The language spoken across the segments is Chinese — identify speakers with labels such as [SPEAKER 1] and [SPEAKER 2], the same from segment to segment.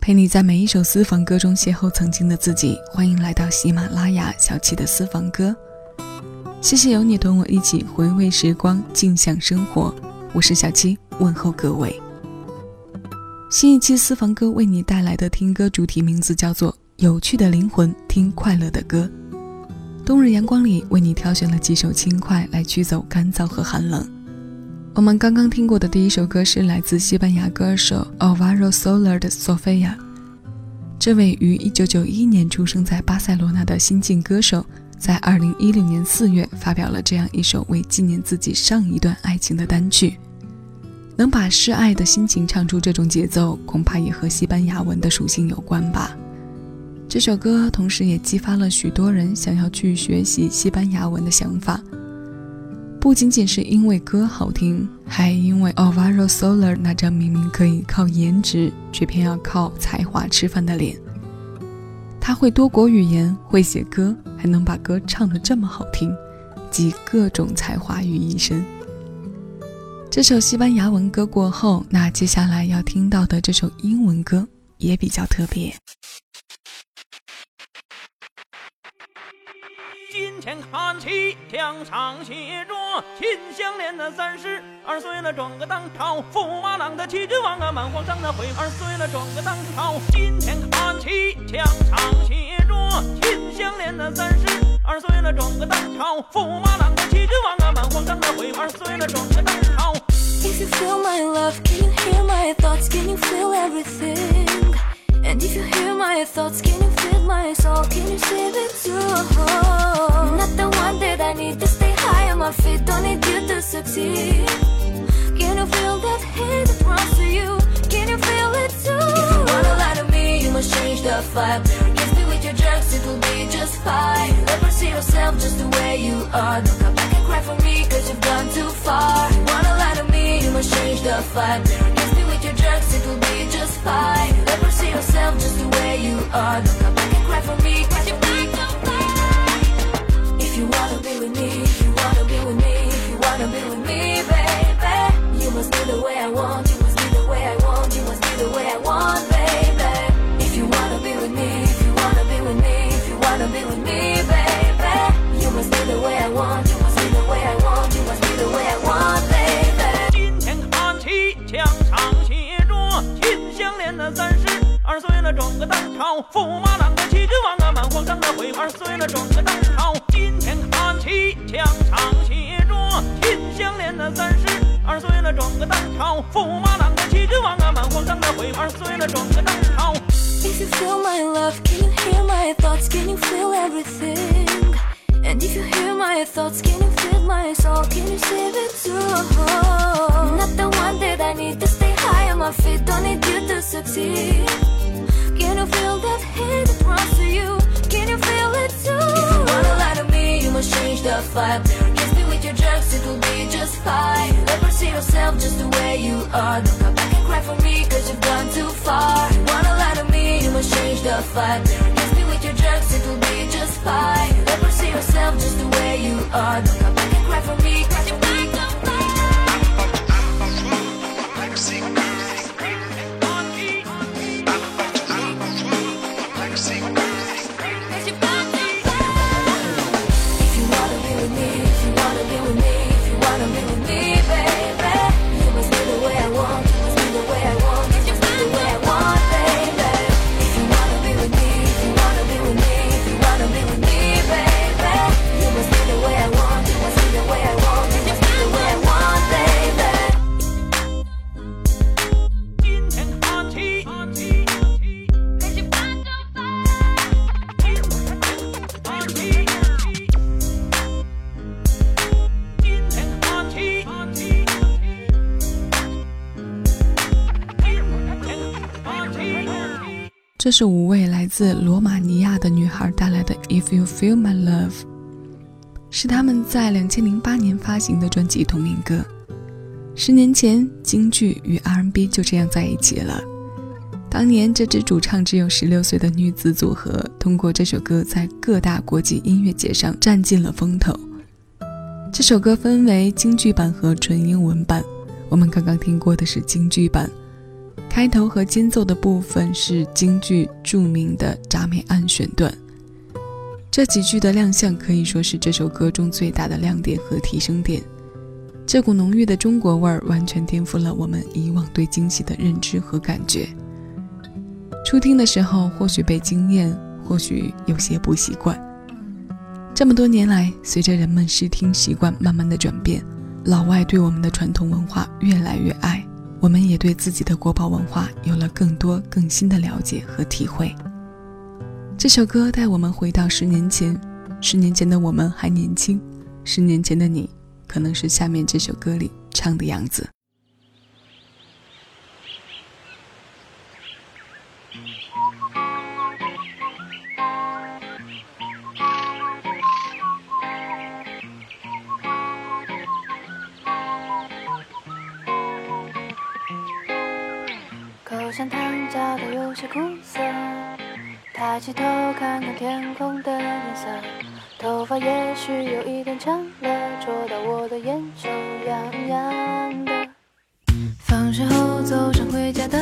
[SPEAKER 1] 陪你在每一首私房歌中邂逅曾经的自己。欢迎来到喜马拉雅小七的私房歌，谢谢有你同我一起回味时光，静享生活。我是小七，问候各位。新一期私房歌为你带来的听歌主题名字叫做《有趣的灵魂听快乐的歌》。冬日阳光里为你挑选了几首轻快来驱走干燥和寒冷。我们刚刚听过的第一首歌是来自西班牙歌手 avaro Soler 的《Sofia》。这位于1991年出生在巴塞罗那的新晋歌手，在2016年4月发表了这样一首为纪念自己上一段爱情的单曲。能把示爱的心情唱出这种节奏，恐怕也和西班牙文的属性有关吧。这首歌同时也激发了许多人想要去学习西班牙文的想法。不仅仅是因为歌好听，还因为 Alvaro Soler 那张明明可以靠颜值，却偏要靠才华吃饭的脸。他会多国语言，会写歌，还能把歌唱得这么好听，集各种才华于一身。这首西班牙文歌过后，那接下来要听到的这首英文歌也比较特别。
[SPEAKER 2] 金钱看齐，墙上写着“秦香莲的三十二岁了，转个当朝；驸马郎的齐君王啊，满皇上的回二岁了，转个当朝。金钱看齐，墙上写着“秦香莲的三十二岁了，转个当朝；驸马郎的齐君王啊，满皇上的回二岁了，转个当朝。
[SPEAKER 3] If you feel my love, can you hear my thoughts? Can you feel everything? And if you hear my thoughts, can you feel my soul. Can you save it too? You're Not the one that I need to stay high on my feet. Don't need you to succeed. Can you feel that hate that runs through you? Can you feel it too? If you wanna lie to me, you must change the vibe. Kiss me with your drugs, it will be just fine. Never see yourself just the way you are. Don't come back and cry for me, cause you've gone too far. If You wanna lie to me, you must change the vibe. Kiss me with your drugs, it will be just fine. Never see yourself just the way you are.
[SPEAKER 2] 驸马郎的气质王啊，满皇上的回二十岁了，转个当朝。今天看齐墙上写着秦香莲的三十二岁了，转个当朝，驸马郎的气质王啊，满皇上的回二十岁了，转个当朝。
[SPEAKER 3] If you feel my love, can you hear my thoughts? Can you feel everything? And if you hear my thoughts, can you feel my soul? Can you save it too? Not the one that I need to stay high on my feet. Don't need you to succeed. Can you feel that hate that runs through you? Can you feel it too? If you wanna lie to me, you must change the vibe. Kiss me with your drugs, it will be just fine. Never see yourself just the way you are. Don't come back and cry for me, cause you've gone too far. If You wanna lie to me, you must change the vibe. Kiss me with your drugs, it will be just fine. Never see yourself just the way you are. Don't
[SPEAKER 1] 这是五位来自罗马尼亚的女孩带来的《If You Feel My Love》，是他们在两千零八年发行的专辑同名歌。十年前，京剧与 R&B 就这样在一起了。当年，这支主唱只有十六岁的女子组合，通过这首歌在各大国际音乐节上占尽了风头。这首歌分为京剧版和纯英文版，我们刚刚听过的是京剧版。开头和间奏的部分是京剧著名的铡美案选段，这几句的亮相可以说是这首歌中最大的亮点和提升点。这股浓郁的中国味儿完全颠覆了我们以往对惊喜的认知和感觉。初听的时候或许被惊艳，或许有些不习惯。这么多年来，随着人们视听习惯慢慢的转变，老外对我们的传统文化越来越爱。我们也对自己的国宝文化有了更多更新的了解和体会。这首歌带我们回到十年前，十年前的我们还年轻，十年前的你，可能是下面这首歌里唱的样子。
[SPEAKER 4] 些苦涩，抬起头看看天空的颜色，头发也许有一点长了，戳到我的眼球痒痒的。放学后走上回家的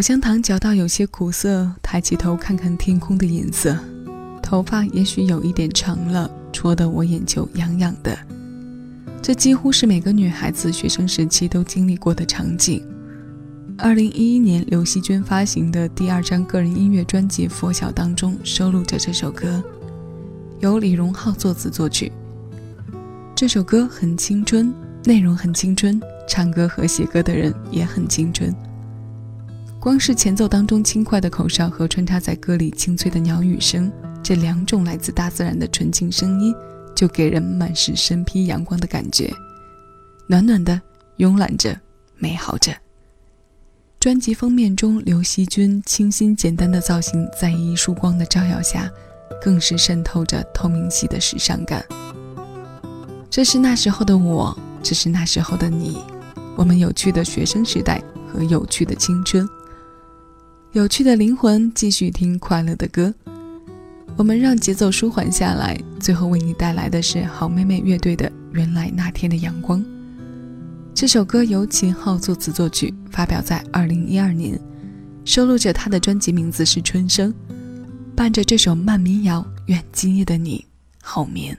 [SPEAKER 1] 口香糖嚼到有些苦涩，抬起头看看天空的颜色，头发也许有一点长了，戳得我眼球痒痒的。这几乎是每个女孩子学生时期都经历过的场景。二零一一年，刘惜君发行的第二张个人音乐专辑《佛晓》当中收录着这首歌，由李荣浩作词作曲。这首歌很青春，内容很青春，唱歌和写歌的人也很青春。光是前奏当中轻快的口哨和穿插在歌里清脆的鸟语声，这两种来自大自然的纯净声音，就给人满是身披阳光的感觉，暖暖的，慵懒着，美好着。专辑封面中，刘惜君清新简单的造型，在一束光的照耀下，更是渗透着透明系的时尚感。这是那时候的我，这是那时候的你，我们有趣的学生时代和有趣的青春。有趣的灵魂，继续听快乐的歌。我们让节奏舒缓下来，最后为你带来的是好妹妹乐队的《原来那天的阳光》。这首歌由秦昊作词作曲，发表在二零一二年，收录着他的专辑名字是《春生》。伴着这首慢民谣，愿今夜的你好眠。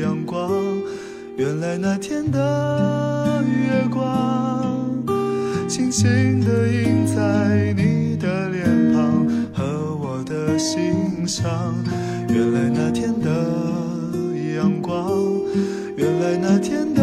[SPEAKER 5] 阳光，原来那天的月光，轻轻地映在你的脸庞和我的心上。原来那天的阳光，原来那天的